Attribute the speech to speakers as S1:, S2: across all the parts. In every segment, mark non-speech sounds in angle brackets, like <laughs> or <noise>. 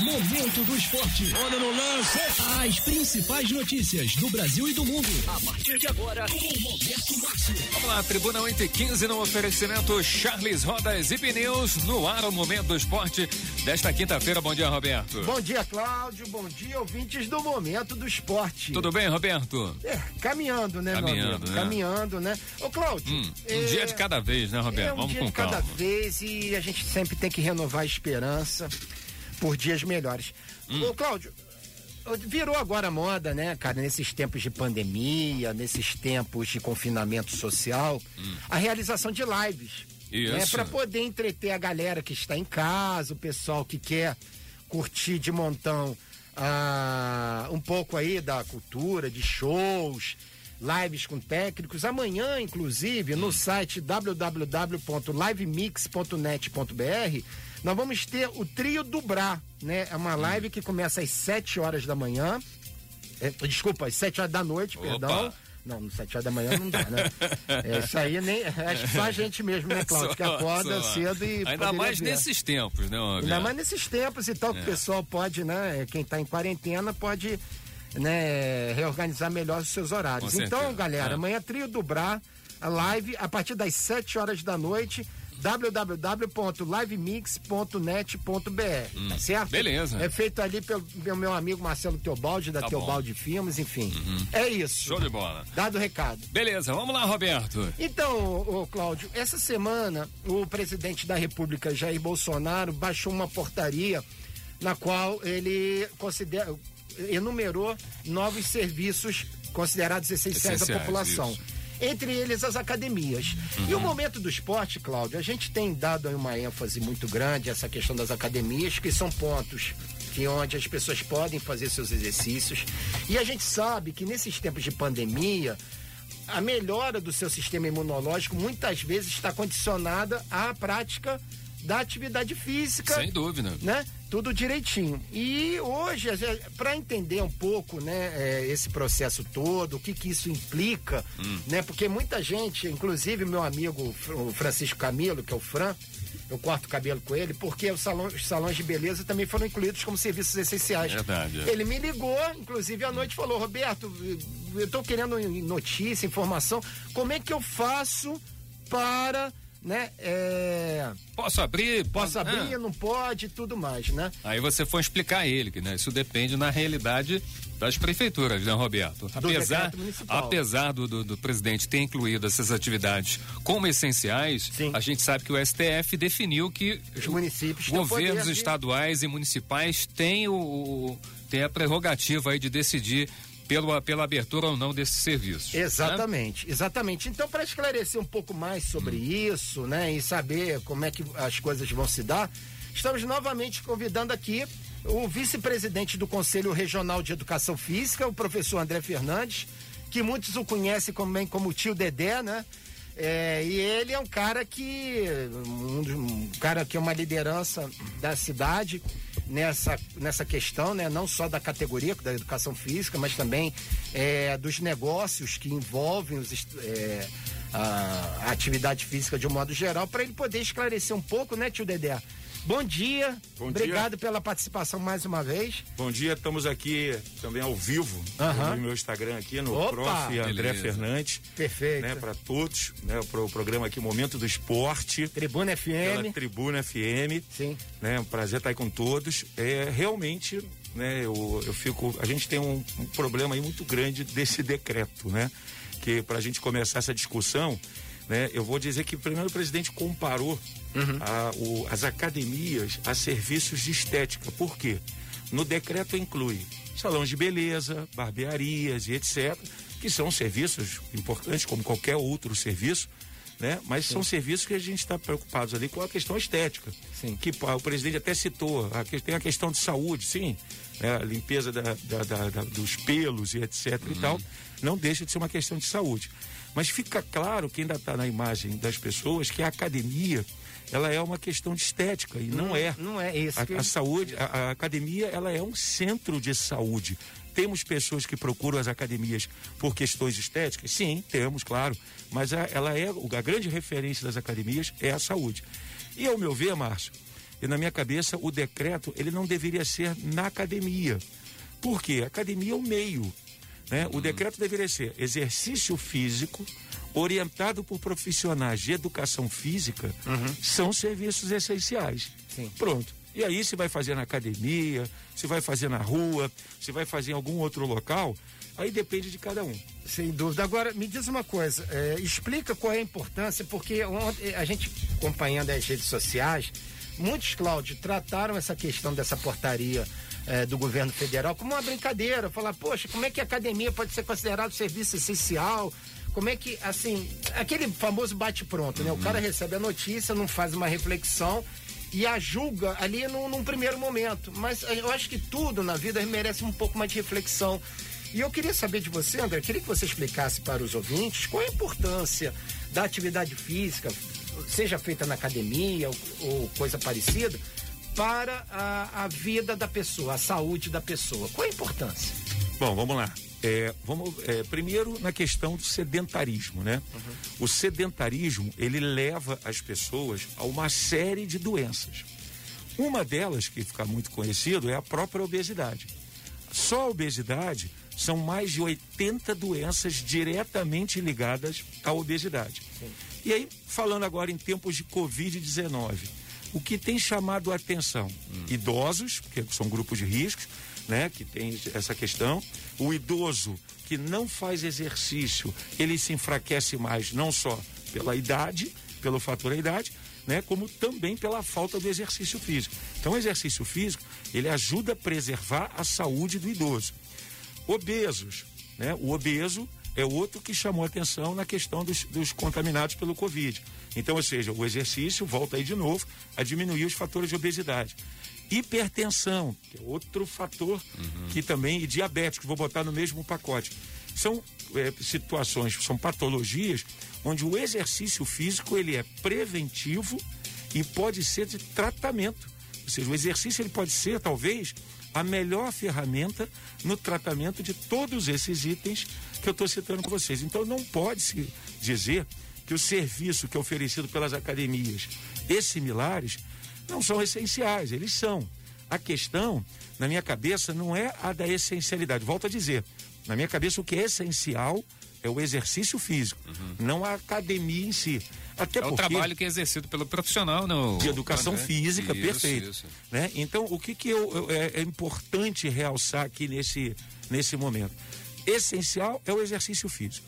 S1: Momento do esporte.
S2: Olha no lance.
S1: As principais notícias do Brasil e do mundo. A partir de agora, com Roberto Márcio.
S3: Vamos lá, Tribuna 8 e 15 no oferecimento Charles Rodas e Pneus no ar o Momento do Esporte desta quinta-feira. Bom dia, Roberto.
S4: Bom dia, Cláudio. Bom dia, ouvintes do Momento do Esporte.
S3: Tudo bem, Roberto?
S4: É, caminhando, né,
S3: Caminhando,
S4: meu amigo?
S3: né?
S4: Caminhando, né? Ô, Cláudio.
S3: Hum, um
S4: é,
S3: dia de cada vez, né, Roberto?
S4: É um
S3: Vamos
S4: dia
S3: com
S4: de cada
S3: calma.
S4: vez e a gente sempre tem que renovar a esperança por dias melhores.
S3: Hum.
S4: Ô, Cláudio, virou agora a moda, né, cara, nesses tempos de pandemia, nesses tempos de confinamento social, a realização de lives.
S3: Isso.
S4: Né, para poder entreter a galera que está em casa, o pessoal que quer curtir de montão ah, um pouco aí da cultura, de shows, lives com técnicos. Amanhã, inclusive, no site www.livemix.net.br, nós vamos ter o Trio do Brá, né? É uma live que começa às 7 horas da manhã. É, desculpa, às 7 horas da noite,
S3: Opa.
S4: perdão. Não, no 7 horas da manhã não dá, né? <laughs> É, isso aí nem. Acho que só a gente mesmo, né, Cláudio? Que acorda
S3: só.
S4: cedo e.
S3: Ainda mais
S4: ver.
S3: nesses tempos, né?
S4: Ainda mais nesses tempos e tal, que o pessoal pode, né? Quem está em quarentena pode né, reorganizar melhor os seus horários.
S3: Com
S4: Então,
S3: certeza.
S4: galera,
S3: É.
S4: amanhã Trio do Brá, a live a partir das 7 horas da noite www.livemix.net.br, tá certo?
S3: Hum. beleza.
S4: É feito ali pelo, pelo meu amigo Marcelo Teobaldi, da
S3: Tá bom. Uhum.
S4: Teobaldi Filmes, enfim. É isso.
S3: Show de bola.
S4: Dado o recado.
S3: Beleza, vamos lá, Roberto.
S4: Então, ô, Cláudio, essa semana o presidente da República, Jair Bolsonaro, baixou uma portaria na qual ele considera, enumerou novos serviços considerados essenciais, à
S3: Essenciais,
S4: população.
S3: isso.
S4: Entre eles as academias. E o momento do esporte, Cláudio, a gente tem dado uma ênfase muito grande a essa questão das academias, que são pontos que onde as pessoas podem fazer seus exercícios. E a gente sabe que nesses tempos de pandemia, a melhora do seu sistema imunológico muitas vezes está condicionada à prática da atividade física
S3: Sem dúvida.
S4: né? Tudo direitinho. E hoje, para entender um pouco, né, é, esse processo todo, o que que isso implica, né? Porque muita gente, inclusive meu amigo o Francisco Camilo, que é o Fran, eu corto o cabelo com ele, porque os salões, os salões de beleza também foram incluídos como serviços essenciais.
S3: Verdade, é.
S4: Ele me ligou, inclusive à noite, e falou: Roberto, eu tô querendo notícia, informação, como é que eu faço para, né, é,
S3: Posso abrir?
S4: Posso
S3: Ah.
S4: abrir, não pode, tudo mais, né?
S3: Aí você foi explicar a ele que né, isso depende na realidade das prefeituras, né, Roberto? Apesar,
S4: municipal.
S3: apesar do, do, do presidente ter incluído essas atividades como essenciais,
S4: Sim.
S3: a gente sabe que o STF definiu que
S4: Os municípios
S3: governos estaduais e municipais têm, o, o- têm a prerrogativa aí de decidir pelo, pela abertura ou não desses serviços. né?
S4: Exatamente, exatamente. Então, para esclarecer um pouco mais sobre
S3: Hum.
S4: isso, né, e saber como é que as coisas vão se dar, estamos novamente convidando aqui o vice-presidente do Conselho Regional de Educação Física, o professor André Fernandes, que muitos o conhecem também como o tio Dedé, né? É, e ele é um cara que um, um cara que é uma liderança da cidade nessa, nessa questão, né? Não só da categoria da educação física, mas também é, dos negócios que envolvem os, é, a, a atividade física de um modo geral, para ele poder esclarecer um pouco, né, tio Dedé? Bom dia,
S5: Bom dia.
S4: obrigado pela participação mais uma vez.
S5: Bom dia, estamos aqui também ao vivo no meu Instagram aqui, no
S4: Opa!
S5: Prof. André
S3: Beleza.
S5: Fernandes.
S4: Perfeito.
S5: Né, para todos, né, pro programa aqui Momento do Esporte,
S4: Tribuna
S5: pela
S4: FM.
S5: Tribuna FM.
S4: Sim.
S5: Né, um prazer estar aí com todos. É, realmente, né, eu, eu fico. A gente tem um, um problema aí muito grande desse decreto, né? Que para a gente começar essa discussão, né, eu vou dizer que primeiro o presidente comparou a- o- as academias a serviços de estética. Por quê? No decreto inclui salões de beleza, barbearias e etc., que são serviços importantes, como qualquer outro serviço, né? Mas são serviços que a gente está preocupados ali com a questão estética.
S4: Sim.
S5: Que o presidente até citou, a tem a questão de saúde, sim, né? a limpeza da- da- da- dos pelos e etc e tal, não deixa de ser uma questão de saúde. Mas fica claro que ainda está na imagem das pessoas que a academia ela é uma questão de estética e não, é.
S4: Não é isso.
S5: A,
S4: que-
S5: a saúde, a, a academia, ela é um centro de saúde. Temos pessoas que procuram as academias por questões estéticas? Sim, temos, claro. Mas a- ela é, a grande referência das academias é a saúde. E ao meu ver, Márcio, E na minha cabeça, o decreto, ele não deveria ser na academia. Por quê? A academia é o meio. Né? O decreto deveria ser exercício físico orientado por profissionais de educação física são serviços essenciais.
S4: Sim.
S5: Pronto. E aí se vai fazer na academia, se vai fazer na rua, se vai fazer em algum outro local, aí depende de cada um.
S4: Sem dúvida. Agora, me diz uma coisa, é, explica qual é a importância, porque a gente acompanhando as redes sociais, muitos, Cláudio, trataram essa questão dessa portaria é, do governo federal como uma brincadeira. Falar, poxa, como é que a academia pode ser considerado serviço essencial? Como é que, assim, aquele famoso bate-pronto, né? O cara recebe a notícia, não faz uma reflexão e a julga ali num, num primeiro momento. Mas eh, eu acho que tudo na vida merece um pouco mais de reflexão. E eu queria saber de você, André, queria que você explicasse para os ouvintes qual a importância da atividade física, seja feita na academia ou, ou coisa parecida, para a, a vida da pessoa, a saúde da pessoa. Qual a importância?
S5: Bom, vamos lá. É, vamos, é, primeiro na questão do sedentarismo, né? O sedentarismo ele leva as pessoas a uma série de doenças. Uma delas que fica muito conhecido é a própria obesidade. Só a obesidade são mais de 80 doenças diretamente ligadas à obesidade. E aí, falando agora em tempos de Covid-19, o que tem chamado a atenção? Idosos, que são grupos de riscos, né, que tem essa questão. O idoso que não faz exercício, ele se enfraquece mais, não só pela idade, pelo fator da idade, né, como também pela falta do exercício físico. Então, o exercício físico, ele ajuda a preservar a saúde do idoso. Obesos, né? O obeso é outro que chamou atenção na questão dos, dos contaminados pelo Covid. Então, ou seja, o exercício volta aí de novo a diminuir os fatores de obesidade. Hipertensão, que é outro fator que também, e diabético, vou botar no mesmo pacote. São eh, situações, são patologias onde o exercício físico ele é preventivo e pode ser de tratamento. Ou seja, o exercício ele pode ser, talvez, a melhor ferramenta no tratamento de todos esses itens que eu estou citando com vocês. Então não pode se dizer que o serviço que é oferecido pelas academias e similares não são essenciais, eles são. A questão, na minha cabeça, não é a da essencialidade. Volto a dizer, na minha cabeça o que é essencial é o exercício físico, não a academia em si. Até
S3: É o
S5: porque
S3: trabalho que é exercido pelo profissional, no
S5: de educação
S3: André.
S5: física,
S3: Isso,
S5: perfeito.
S3: isso.
S5: Né? Então, o que, que eu, eu- é, é importante realçar aqui nesse, nesse momento? Essencial é o exercício físico.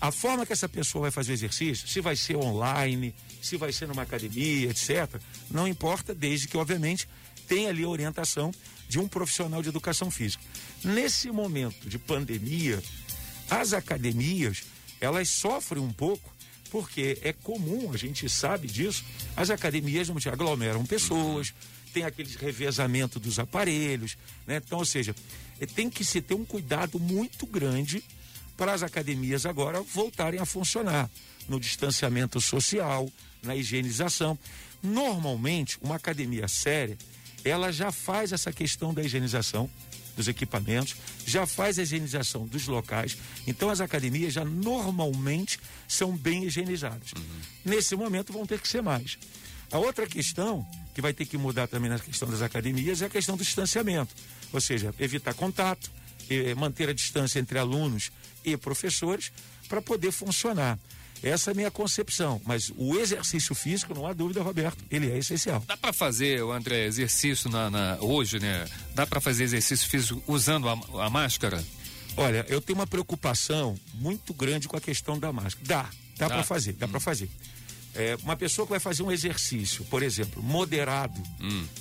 S5: A forma que essa pessoa vai fazer exercício, se vai ser online, se vai ser numa academia, etc., não importa, desde que, obviamente, tenha ali a orientação de um profissional de educação física. Nesse momento de pandemia, as academias, elas sofrem um pouco, porque é comum, a gente sabe disso, as academias não aglomeram pessoas, tem aquele revezamento dos aparelhos, né? Então, ou seja, tem que se ter um cuidado muito grande para as academias agora voltarem a funcionar no distanciamento social, na higienização. Normalmente, uma academia séria, ela já faz essa questão da higienização dos equipamentos, já faz a higienização dos locais. Então, as academias já normalmente são bem higienizadas. Nesse momento, vão ter que ser mais. A outra questão que vai ter que mudar também na questão das academias é a questão do distanciamento, ou seja, evitar contato, eh, manter a distância entre alunos e professores para poder funcionar. Essa é a minha concepção, mas o exercício físico, não há dúvida, Roberto, ele é essencial.
S3: Dá para fazer, André, exercício na, na- hoje, né? Dá para fazer exercício físico usando a, a máscara?
S5: Olha, eu tenho uma preocupação muito grande com a questão da máscara. Dá, dá
S3: Dá?
S5: para fazer, dá para fazer. É, uma pessoa que vai fazer um exercício, por exemplo, moderado,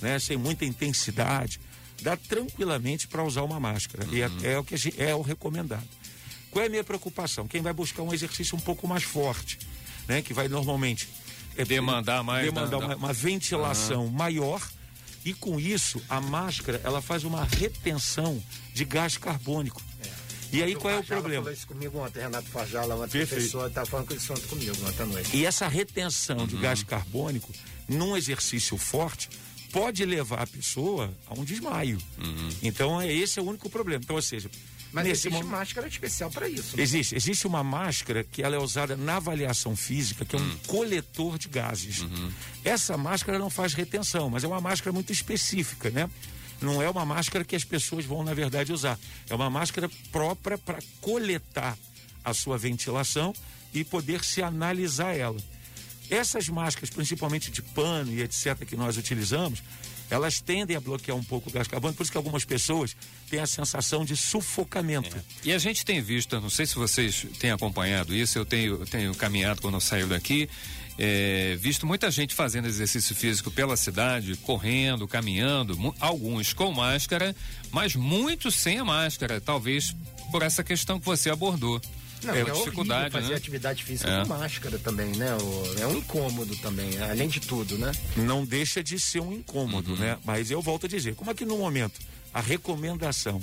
S5: né, sem muita intensidade, dá tranquilamente para usar uma máscara. E é, é o que é o recomendado. Qual é a minha preocupação? Quem vai buscar um exercício um pouco mais forte, né, que vai normalmente é,
S3: Demandar mais
S5: demandar
S3: da-
S5: uma, uma ventilação maior e com isso a máscara ela faz uma retenção de gás carbônico. E aí qual é o
S4: Farjala
S5: problema?
S4: falou isso comigo ontem, Renato ontem,
S5: Perfeito.
S4: professor, estava falando com isso ontem comigo, ontem à noite.
S5: E essa retenção de gás carbônico num exercício forte pode levar a pessoa a um desmaio. Então é esse é o único problema. Então, ou seja,
S4: Mas
S5: nesse
S4: existe
S5: momento.
S4: máscara especial para isso. né?
S5: Existe. Existe uma máscara que ela é usada na avaliação física, que é um
S3: Hum.
S5: coletor de gases.
S3: Uhum.
S5: Essa máscara não faz retenção, mas é uma máscara muito específica, né? Não é uma máscara que as pessoas vão, na verdade, usar. É uma máscara própria para coletar a sua ventilação e poder se analisar ela. Essas máscaras, principalmente de pano e etc., que nós utilizamos, elas tendem a bloquear um pouco o gás carbônico, por isso que algumas pessoas têm a sensação de sufocamento.
S3: E a gente tem visto, não sei se vocês têm acompanhado isso, eu tenho, tenho caminhado quando eu saio daqui, é, visto muita gente fazendo exercício físico pela cidade, correndo, caminhando, alguns com máscara, mas muitos sem a máscara, talvez por essa questão que você abordou.
S4: Não,
S3: é,
S4: é
S3: a dificuldade,
S4: horrível fazer
S3: né?
S4: atividade física
S3: É.
S4: com máscara também, né? O- É um incômodo também, além de tudo, né?
S5: não deixa de ser um incômodo, né? Mas eu volto a dizer, como aqui no momento a recomendação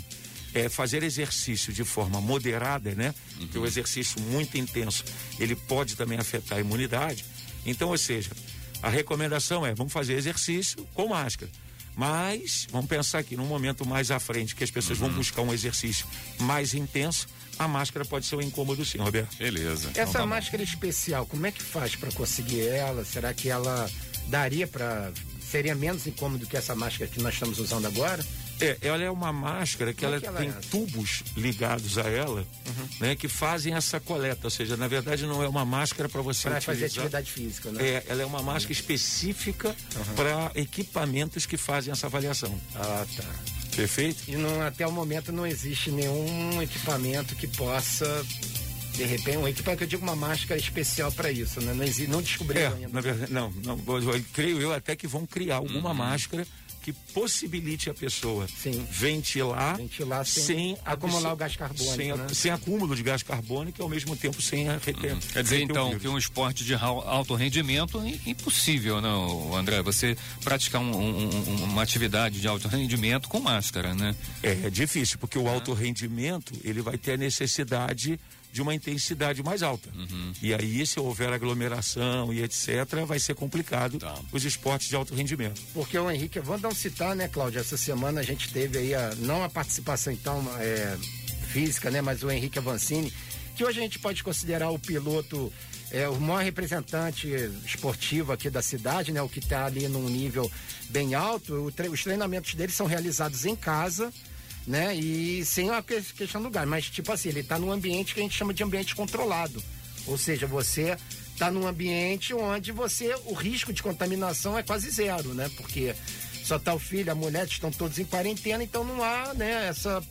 S5: é fazer exercício de forma moderada, né? Que o exercício muito intenso, ele pode também afetar a imunidade. Então, ou seja, a recomendação é, vamos fazer exercício com máscara. Mas vamos pensar que num momento mais à frente, que as pessoas vão buscar um exercício mais intenso, a máscara pode ser um incômodo sim, Roberto.
S3: Beleza. então
S4: Essa
S3: tá bom.
S4: máscara especial, como é que faz para conseguir ela? Será que ela daria para seria menos incômodo que essa máscara que nós estamos usando agora?
S5: É, ela é uma máscara que ela,
S4: é que ela
S5: tem
S4: é? Uhum.
S5: tubos ligados a ela, né, que fazem essa coleta. Ou seja, na verdade não é uma máscara para você
S4: Para fazer
S5: utilizar.
S4: atividade física, né?
S5: É, ela é uma máscara específica para equipamentos que fazem essa avaliação.
S4: Ah, tá.
S5: Perfeito?
S4: E não- até o momento não existe nenhum equipamento que possa, de repente, um equipamento que eu digo uma máscara especial para isso, né? Não, existe, não descobriram
S5: É,
S4: ainda.
S5: na verdade, não, não, eu- eu creio eu até que vão criar alguma máscara que possibilite a pessoa
S4: Sim.
S5: ventilar,
S4: Ventilar sem acumular
S5: absor-
S4: o gás carbônico,
S5: sem,
S4: né?
S5: sem acúmulo de gás carbônico e ao mesmo tempo sem reter,
S3: Quer dizer, então,
S5: vírus.
S3: que um esporte de alto rendimento é impossível, não, André? Você praticar um- um- um- uma atividade de alto rendimento com máscara, né?
S5: É, é difícil, porque o alto rendimento, ele vai ter a necessidade de uma intensidade mais alta.
S3: Uhum.
S5: E aí, se houver aglomeração e etc., vai ser complicado
S3: Tá.
S5: os esportes de alto rendimento.
S4: Porque o Henrique, vamos dar um citar, né, Cláudia? Essa semana a gente teve aí, a, não a participação então é, física, né, mas o Henrique Avancini, que hoje a gente pode considerar o piloto, é, o maior representante esportivo aqui da cidade, né, o que está ali num nível bem alto. O tre- os treinamentos dele são realizados em casa, né, e sem a que- questão do gás. Mas, tipo assim, ele está num ambiente que a gente chama de ambiente controlado. Ou seja, você está num ambiente onde você o risco de contaminação é quase zero, né? Porque só tá o filho, a mulher estão todos em quarentena, então não há, né, essa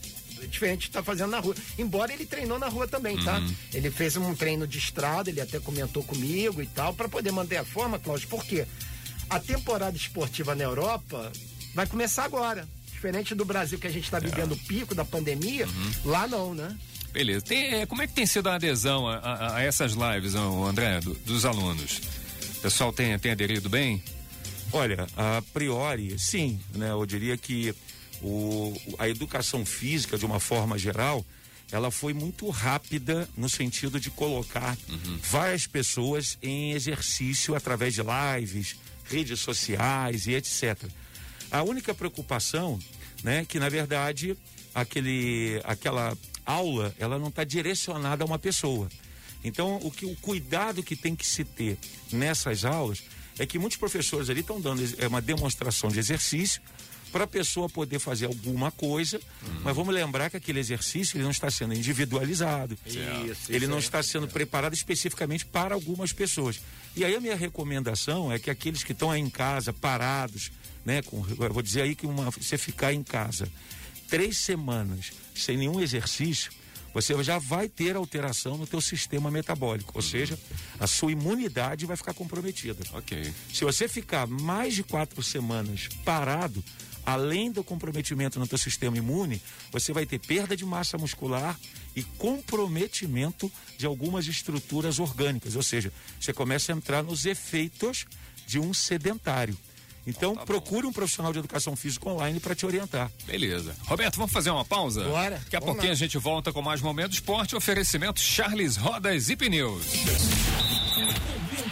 S4: diferente está fazendo na rua. Embora ele treinou na rua também, tá? Ele fez um treino de estrada, ele até comentou comigo e tal, para poder manter a forma, Cláudio, porque a temporada esportiva na Europa vai começar agora. Diferente do Brasil que a gente está vivendo o pico da pandemia, lá não, né?
S3: Beleza. Tem, é, como é que tem sido a adesão a, a- a essas lives, André, do- dos alunos? O pessoal tem, tem aderido bem?
S5: Olha, a priori, sim, né? Eu diria que o, a educação física, de uma forma geral, ela foi muito rápida no sentido de colocar várias pessoas em exercício através de lives, redes sociais e etc. A única preocupação, né, que na verdade aquele, aquela aula, ela não está direcionada a uma pessoa. Então, o que o cuidado que tem que se ter nessas aulas é que muitos professores ali estão dando é uma demonstração de exercício para a pessoa poder fazer alguma coisa, mas vamos lembrar que aquele exercício ele não está sendo individualizado.
S4: Isso,
S5: ele
S4: isso
S5: não
S4: é.
S5: está sendo preparado especificamente para algumas pessoas. E aí a minha recomendação é que aqueles que estão aí em casa parados, né, com, eu vou dizer aí que uma, você ficar em casa três semanas sem nenhum exercício, você já vai ter alteração no teu sistema metabólico, ou seja, a sua imunidade vai ficar comprometida.
S3: Ok.
S5: Se você ficar mais de quatro semanas parado, além do comprometimento no teu sistema imune, você vai ter perda de massa muscular e comprometimento de algumas estruturas orgânicas, ou seja, você começa a entrar nos efeitos de um sedentário. Então,
S3: tá bom.
S5: procure um profissional de educação física online para te orientar.
S3: Beleza. Roberto, vamos fazer uma pausa?
S4: Bora.
S3: Daqui a pouquinho
S4: lá.
S3: a gente volta com mais Momento Esporte, oferecimento Charles Rodas e Pneus.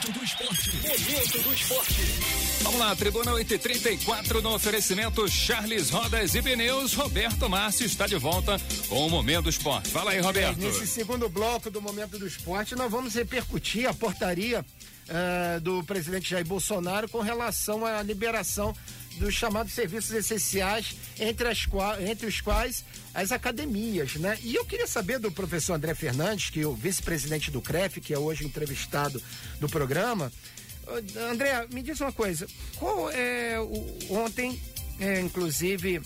S1: Momento do esporte. Momento do esporte.
S3: Vamos lá, Tribuna 834 no oferecimento Charles Rodas e Pneus. Roberto Márcio está de volta com o Momento do Esporte. Fala aí, Roberto.
S4: É, nesse segundo bloco do Momento do Esporte, nós vamos repercutir a portaria uh, do presidente Jair Bolsonaro com relação à liberação dos chamados serviços essenciais, entre, as, entre os quais as academias, né? E eu queria saber do professor André Fernandes, que é o vice-presidente do CREF, que é hoje entrevistado do programa. André, me diz uma coisa, qual é o, ontem, é, inclusive,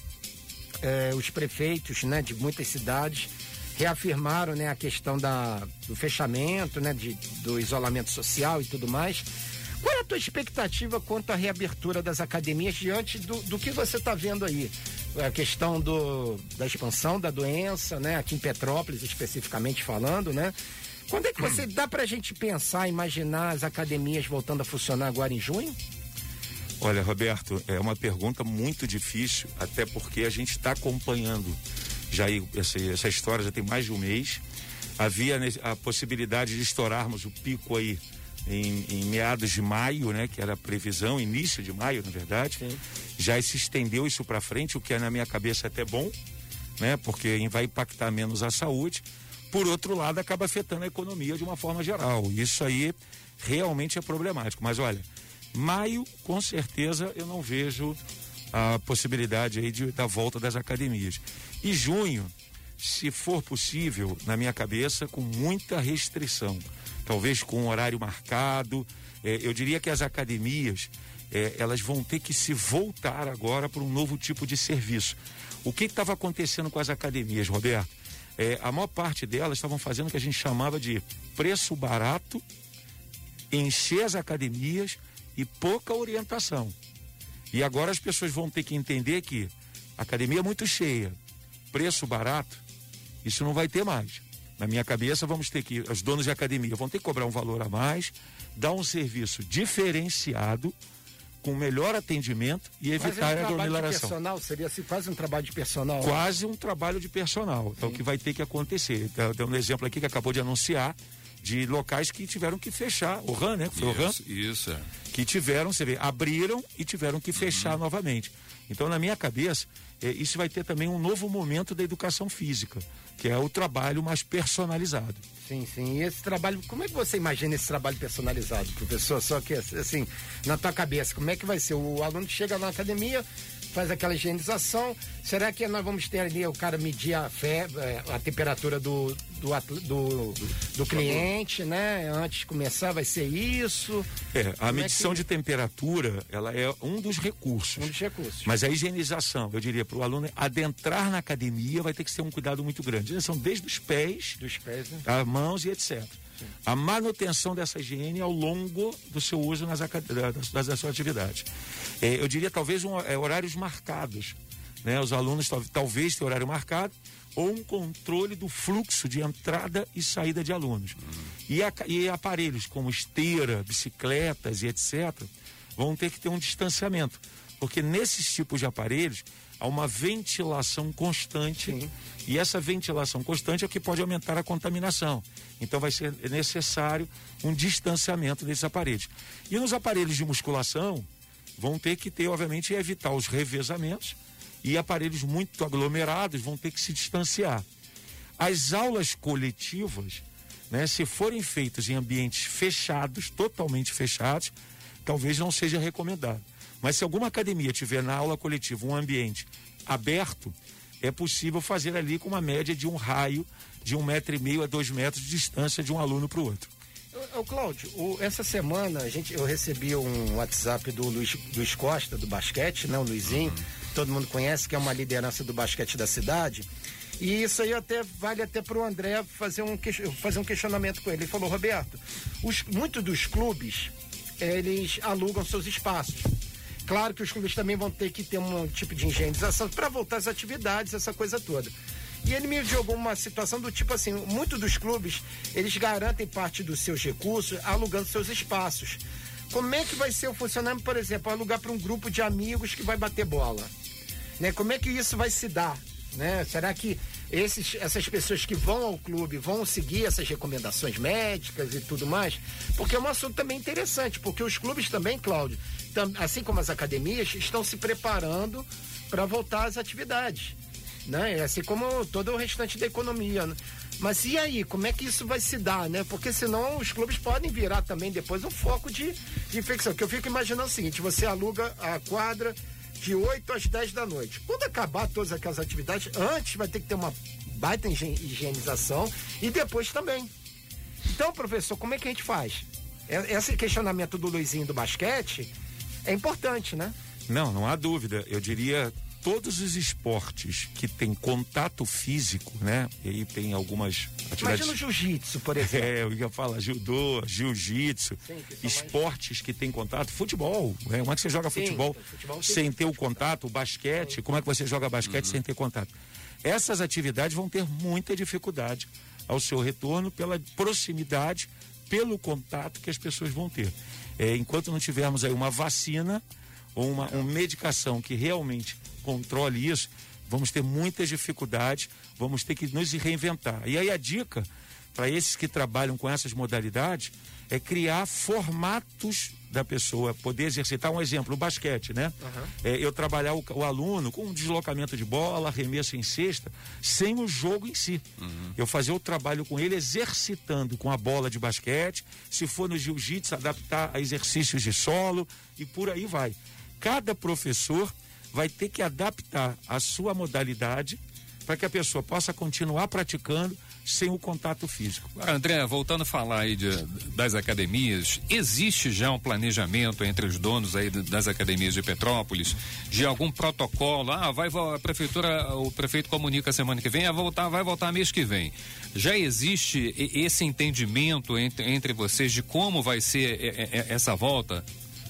S4: é, os prefeitos, né, de muitas cidades reafirmaram, né, a questão da, do fechamento, né, de, do isolamento social e tudo mais. Qual é a tua expectativa quanto à reabertura das academias diante do, do que você está vendo aí? A questão do, da expansão da doença, né? Aqui em Petrópolis, especificamente falando, né? Quando é que você dá para a gente pensar, imaginar as academias voltando a funcionar agora em junho?
S5: Olha, Roberto, é uma pergunta muito difícil, até porque a gente está acompanhando já essa, essa história já tem mais de um mês. Havia a possibilidade de estourarmos o pico aí em, em, meados de maio, né, que era a previsão, início de maio, na verdade. Sim. Já se estendeu isso para frente, o que é na minha cabeça até bom, né, porque vai impactar menos a saúde. Por outro lado, acaba afetando a economia de uma forma geral. Isso aí realmente é problemático. Mas olha, maio, com certeza, eu não vejo a possibilidade aí de, da volta das academias. E junho, se for possível, na minha cabeça, com muita restrição talvez com um horário marcado. É, eu diria que as academias é, elas vão ter que se voltar agora para um novo tipo de serviço. O que estava acontecendo com as academias, Roberto? É, a maior parte delas estavam fazendo o que a gente chamava de preço barato, encher as academias e pouca orientação. E agora as pessoas vão ter que entender que academia é muito cheia, preço barato, isso não vai ter mais. Na minha cabeça, vamos ter que, os donos de academia vão ter que cobrar um valor a mais, dar um serviço diferenciado, com melhor atendimento e evitar
S4: um
S5: a aglomeração.
S4: personal seria assim, quase um trabalho de personal.
S5: Né? Quase um trabalho de personal. Então, o que vai ter que acontecer. Tem um exemplo aqui que acabou de anunciar de locais que tiveram que fechar. O RAN, né? Foi
S3: isso,
S5: o RAN?
S3: Isso. É.
S5: Que tiveram, você vê, abriram e tiveram que fechar uhum. novamente. Então, na minha cabeça, é, isso vai ter também um novo momento da educação física que é o trabalho mais personalizado.
S4: Sim, sim. E esse trabalho, como é que você imagina esse trabalho personalizado, professor? Só que, assim, na tua cabeça, como é que vai ser? O aluno chega na academia, faz aquela higienização. Será que nós vamos ter ali o cara medir a fé, é, a temperatura do, do, do, do cliente, né? Antes de começar, vai ser isso?
S5: É, a Como medição é que... de temperatura, ela é um dos recursos.
S4: Um dos recursos.
S5: Mas a higienização, eu diria, para o aluno adentrar na academia vai ter que ser um cuidado muito grande. São desde os pés,
S4: dos pés, né?
S5: as mãos e etc. A manutenção dessa higiene ao longo do seu uso nas, das, das suas atividades. É, eu diria talvez um, é, horários marcados. Né? Os alunos talvez tenham horário marcado ou um controle do fluxo de entrada e saída de alunos. Uhum. E, a, e aparelhos como esteira, bicicletas e etc. vão ter que ter um distanciamento. Porque nesses tipos de aparelhos há uma ventilação constante Sim. e essa ventilação constante é o que pode aumentar a contaminação. Então vai ser necessário um distanciamento desses aparelhos. E nos aparelhos de musculação vão ter que ter, obviamente, evitar os revezamentos e aparelhos muito aglomerados vão ter que se distanciar. As aulas coletivas, né, se forem feitas em ambientes fechados, totalmente fechados, talvez não seja recomendado. Mas se alguma academia tiver na aula coletiva um ambiente aberto, é possível fazer ali com uma média de um raio de um metro e meio a dois metros de distância de um aluno para o outro.
S4: Ô, Cláudio, o, essa semana a gente, eu recebi um WhatsApp do Luiz, Luiz Costa, do basquete, né? O Luizinho, uhum. todo mundo conhece, que é uma liderança do basquete da cidade. E isso aí até vale até para o André fazer um, fazer um questionamento com ele. Ele falou, Roberto, os, muitos dos clubes, eles alugam seus espaços. Claro que os clubes também vão ter que ter um tipo de higienização para voltar às atividades, essa coisa toda. E ele me jogou uma situação do tipo assim, muitos dos clubes, eles garantem parte dos seus recursos alugando seus espaços. Como é que vai ser o funcionamento, por exemplo, alugar para um grupo de amigos que vai bater bola? Né? Como é que isso vai se dar? Né? Será que esses, essas pessoas que vão ao clube vão seguir essas recomendações médicas e tudo mais? Porque é um assunto também interessante, porque os clubes também, Cláudio, tam, assim como as academias, estão se preparando para voltar às atividades. Né? Assim como todo o restante da economia. Né? Mas e aí, como é que isso vai se dar, né? Porque senão os clubes podem virar também depois um foco de, de infecção. Que eu fico imaginando o seguinte: você aluga a quadra de 8 às 10 da noite. Quando acabar todas aquelas atividades, antes vai ter que ter uma baita higienização e depois também. Então, professor, como é que a gente faz? Esse questionamento do Luizinho do basquete é importante, né?
S5: Não, não há dúvida. Eu diria todos os esportes que têm contato físico, né? E aí tem algumas
S4: atividades. Imagina o jiu-jitsu, por <laughs> exemplo.
S5: É, eu ia falar judô, jiu-jitsu, esportes mais... que têm contato, futebol, né? Como é que você joga Sim, futebol, futebol sem ter o contato, o basquete, Sim. como é que você joga basquete uhum. sem ter contato? Essas atividades vão ter muita dificuldade ao seu retorno pela proximidade, pelo contato que as pessoas vão ter. É, enquanto não tivermos aí uma vacina ou uma, uma medicação que realmente controle isso, vamos ter muitas dificuldades, vamos ter que nos reinventar. E aí a dica para esses que trabalham com essas modalidades é criar formatos da pessoa poder exercitar um exemplo, o basquete, né? Uhum. É, eu trabalhar o, o, aluno com um deslocamento de bola, arremesso em cesta, sem o jogo em si. Uhum. Eu fazer o trabalho com ele exercitando com a bola de basquete, se for no jiu-jitsu, adaptar a exercícios de solo e por aí vai. Cada professor vai ter que adaptar a sua modalidade para que a pessoa possa continuar praticando sem o contato físico.
S3: André, voltando a falar aí de, das academias, existe já um planejamento entre os donos aí das academias de Petrópolis de algum protocolo? Ah, vai a prefeitura, o prefeito comunica semana que vem, ah, voltar, vai voltar mês que vem. Já existe esse entendimento entre, entre vocês de como vai ser essa volta?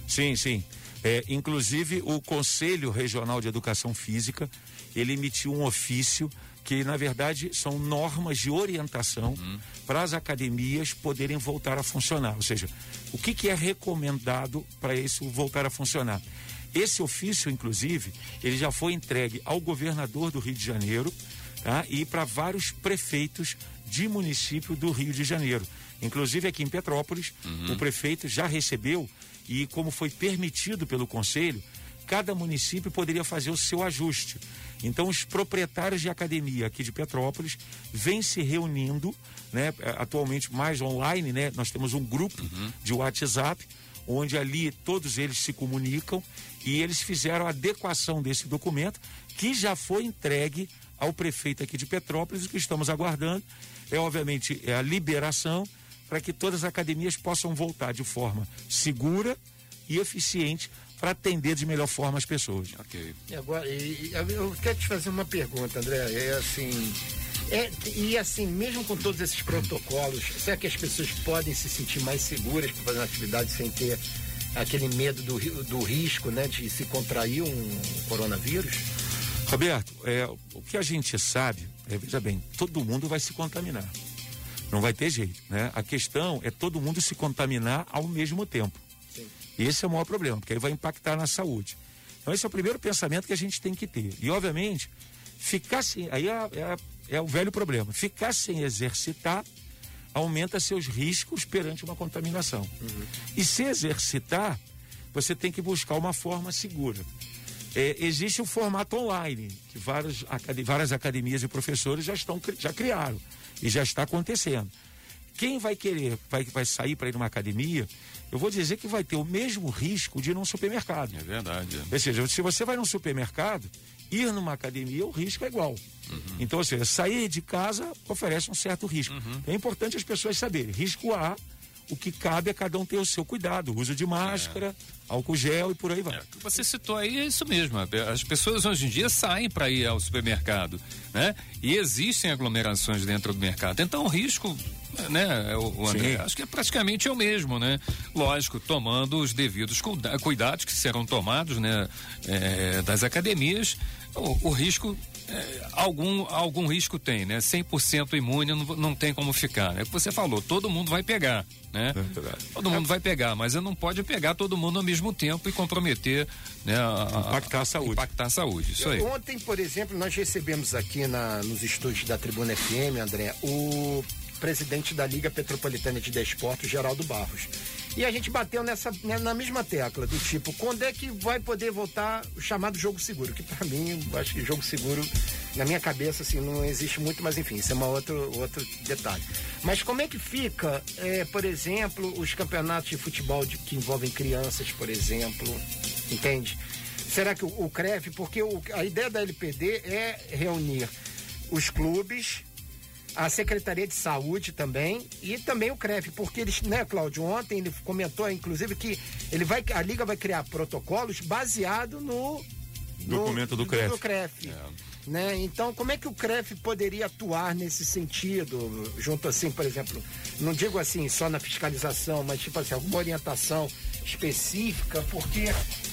S5: Sim, sim. É, inclusive, o Conselho Regional de Educação Física, ele emitiu um ofício que, na verdade, são normas de orientação uhum. para as academias poderem voltar a funcionar. Ou seja, o que, que é recomendado para isso voltar a funcionar? Esse ofício, inclusive, ele já foi entregue ao governador do Rio de Janeiro tá? e para vários prefeitos de município do Rio de Janeiro. Inclusive aqui em Petrópolis, uhum. o prefeito já recebeu e como foi permitido pelo conselho, cada município poderia fazer o seu ajuste. Então, os proprietários de academia aqui de Petrópolis vêm se reunindo, né, atualmente mais online, né? Nós temos um grupo uhum. de WhatsApp, onde ali todos eles se comunicam e eles fizeram a adequação desse documento, que já foi entregue ao prefeito aqui de Petrópolis, o que estamos aguardando é, obviamente, é a liberação para que todas as academias possam voltar de forma segura e eficiente para atender de melhor forma as pessoas.
S4: Ok. E agora, e, eu quero te fazer uma pergunta, André. É assim. É, e assim, mesmo com todos esses protocolos, será que as pessoas podem se sentir mais seguras para fazer uma atividade sem ter aquele medo do, do risco, né, de se contrair um coronavírus?
S5: Roberto, é, o que a gente sabe, é, veja bem, todo mundo vai se contaminar. Não vai ter jeito, né? A questão é todo mundo se contaminar ao mesmo tempo. Sim. Esse é o maior problema, porque aí vai impactar na saúde. Então esse é o primeiro pensamento que a gente tem que ter. E obviamente, ficar sem, aí é, é, é o velho problema. Ficar sem exercitar aumenta seus riscos perante uma contaminação. Uhum. E se exercitar, você tem que buscar uma forma segura. É, existe o formato online, que várias, várias academias e professores já estão já criaram. E já está acontecendo. Quem vai querer, vai, vai sair para ir numa academia, eu vou dizer que vai ter o mesmo risco de ir num supermercado.
S3: É verdade.
S5: Ou seja, se você vai num supermercado, ir numa academia, o risco é igual. Uhum. Então, ou seja, sair de casa oferece um certo risco. Uhum. É importante as pessoas saberem. Risco A, o que cabe é cada um ter o seu cuidado. Uso de máscara, é. álcool gel e por aí vai. É,
S3: você citou aí é isso mesmo. As pessoas hoje em dia saem para ir ao supermercado, né? E existem aglomerações dentro do mercado. Então o risco, né, o, André, Sim. acho que é praticamente o mesmo, né? Lógico, tomando os devidos cuidados que serão tomados, né, é, das academias O, o risco, é, algum, algum risco tem, né? 100% imune não, não tem como ficar. É o que você falou, todo mundo vai pegar, né? É todo mundo vai pegar, mas não pode pegar todo mundo ao mesmo tempo e comprometer, né?
S5: A, impactar a saúde.
S3: Impactar a saúde, isso aí.
S4: Ontem, por exemplo, nós recebemos aqui na, nos estúdios da Tribuna FM, André, o presidente da Liga Petropolitana de Desportos, Geraldo Barros. E a gente bateu nessa né, na mesma tecla, do tipo, quando é que vai poder voltar o chamado jogo seguro? Que para mim, acho que jogo seguro, na minha cabeça, assim, não existe muito, mas enfim, isso é uma outro, outro detalhe. Mas como é que fica, é, por exemplo, os campeonatos de futebol de, que envolvem crianças, por exemplo, entende? Será que o, o CREF, porque o, a ideia da LPD é reunir os clubes, a Secretaria de Saúde também e também o CREF, porque eles, né, Cláudio, ontem ele comentou, inclusive, que ele vai, a Liga vai criar protocolos baseado no
S5: documento do CREF.
S4: Do CREF. É. Né? Então, como é que o CREF poderia atuar nesse sentido, junto assim, por exemplo, não digo assim só na fiscalização, mas tipo assim, alguma orientação específica, porque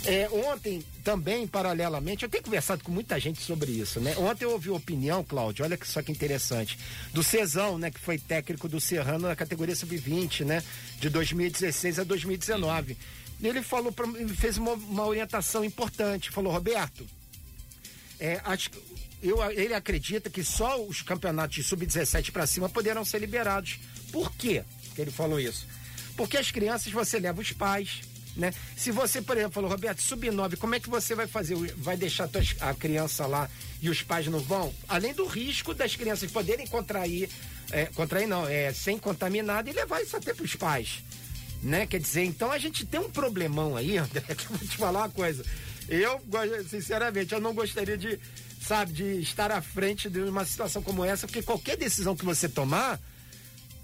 S4: é, ontem também, paralelamente, eu tenho conversado com muita gente sobre isso, né? Ontem eu ouvi a opinião, Cláudio, olha só que interessante, do Cezão, né, que foi técnico do Serrano na categoria sub-20, né, de 2016 a 2019. E ele falou, pra, fez uma, uma orientação importante, falou, Roberto, é, acho, eu, ele acredita que só os campeonatos de sub-17 para cima poderão ser liberados. Por quê que ele falou isso? Porque as crianças você leva os pais, né? Se você, por exemplo, falou, Roberto, sub-9, como é que você vai fazer? Vai deixar a criança lá e os pais não vão? Além do risco das crianças poderem contrair, é, contrair não, é, sem contaminado e levar isso até para os pais. Né? Quer dizer, então a gente tem um problemão aí, <laughs> André, que eu vou te falar uma coisa. Eu, sinceramente, eu não gostaria de, sabe, de estar à frente de uma situação como essa, porque qualquer decisão que você tomar,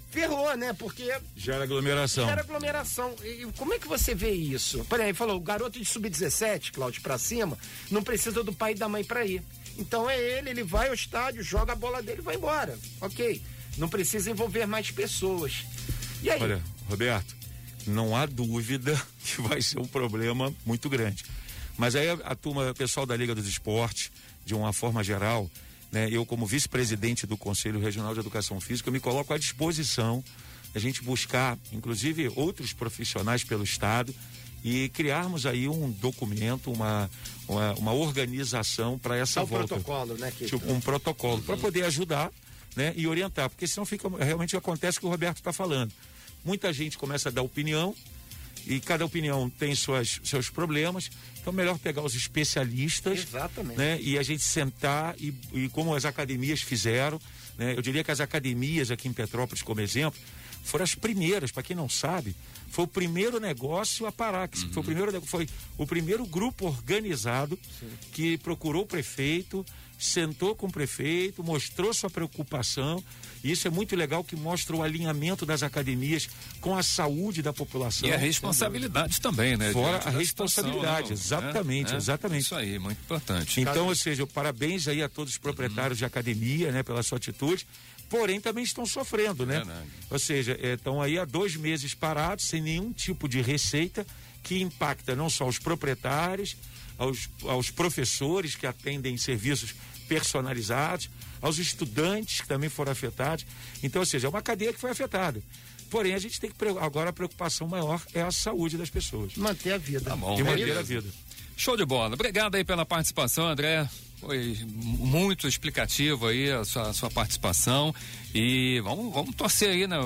S4: ferrou, né? Porque.
S5: Gera aglomeração.
S4: Gera aglomeração. E como é que você vê isso? Por aí, falou, o garoto de sub-17, Cláudio, pra cima, não precisa do pai e da mãe pra ir. Então é ele, ele vai ao estádio, joga a bola dele e vai embora. Ok. Não precisa envolver mais pessoas. E aí?
S5: Olha, Roberto, não há dúvida <laughs> que vai ser um problema muito grande. Mas aí a, a turma, o pessoal da Liga dos Esportes, de uma forma geral, né, eu como vice-presidente do Conselho Regional de Educação Física, me coloco à disposição a gente buscar, inclusive, outros profissionais pelo Estado e criarmos aí um documento, uma, uma, uma organização para essa
S4: é um
S5: volta.
S4: protocolo, né? Que...
S5: Tipo, um protocolo,
S4: uhum.
S5: para poder ajudar né, e orientar, porque senão fica, realmente acontece o que o Roberto está falando. Muita gente começa a dar opinião, e cada opinião tem suas, seus problemas. Então, melhor pegar os especialistas.
S4: Exatamente.
S5: Né, e a gente sentar, e, e como as academias fizeram. Né, eu diria que as academias aqui em Petrópolis, como exemplo, foram as primeiras, para quem não sabe, foi o primeiro negócio a parar. Que uhum. foi, o primeiro, foi o primeiro grupo organizado Sim. que procurou o prefeito, sentou com o prefeito, mostrou sua preocupação e isso é muito legal que mostra o alinhamento das academias com a saúde da população.
S3: E a responsabilidade entendeu? também, né?
S5: Fora a responsabilidade, situação, exatamente, né? exatamente.
S3: Isso aí, muito importante.
S5: Então, ou seja, parabéns aí a todos os proprietários uhum. de academia, né, pela sua atitude porém também estão sofrendo, né? Verdade. Ou seja, estão é, aí há dois meses parados, sem nenhum tipo de receita, que impacta não só os proprietários, aos, aos professores que atendem serviços personalizados, aos estudantes que também foram afetados. Então, ou seja, é uma cadeia que foi afetada. Porém, a gente tem que agora a preocupação maior é a saúde das pessoas.
S4: Manter a vida.
S5: Tá bom, e manter a vida.
S3: Show de bola. Obrigado aí pela participação, André. Foi muito explicativo aí a sua, a sua participação e vamos, vamos torcer aí né,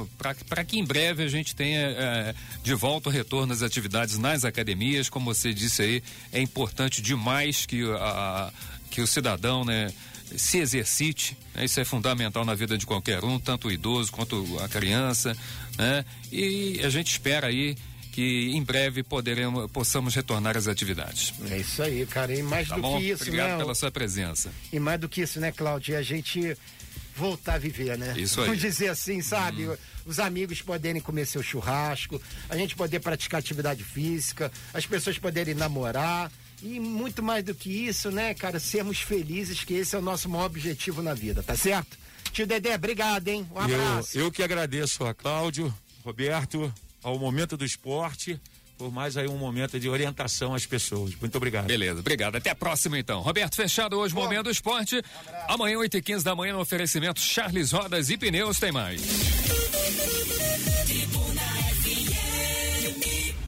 S3: para que em breve a gente tenha é, de volta o retorno às atividades nas academias. Como você disse aí, é importante demais que, a, que o cidadão né, se exercite, né? isso é fundamental na vida de qualquer um, tanto o idoso quanto a criança, né? E a gente espera aí que em breve poderemos, possamos retornar às atividades.
S4: É isso aí, cara. E mais tá do bom? que isso,
S3: Obrigado
S4: né?
S3: pela sua presença.
S4: E mais do que isso, né, Cláudio? A gente voltar a viver, né?
S3: Isso aí.
S4: Vamos dizer assim, sabe? Hum. Os amigos poderem comer seu churrasco, a gente poder praticar atividade física, as pessoas poderem namorar. E muito mais do que isso, né, cara, sermos felizes, que esse é o nosso maior objetivo na vida, tá certo? Tio Dedé, obrigado, hein? Um abraço.
S5: Eu, eu que agradeço a Cláudio, Roberto, ao Momento do Esporte, por mais aí um momento de orientação às pessoas. Muito obrigado.
S3: Beleza, obrigado. Até a próxima então. Roberto Fechado, hoje, Bom. Momento do Esporte. Amanhã, 8 e 15 da manhã, no oferecimento Charles Rodas e Pneus tem mais.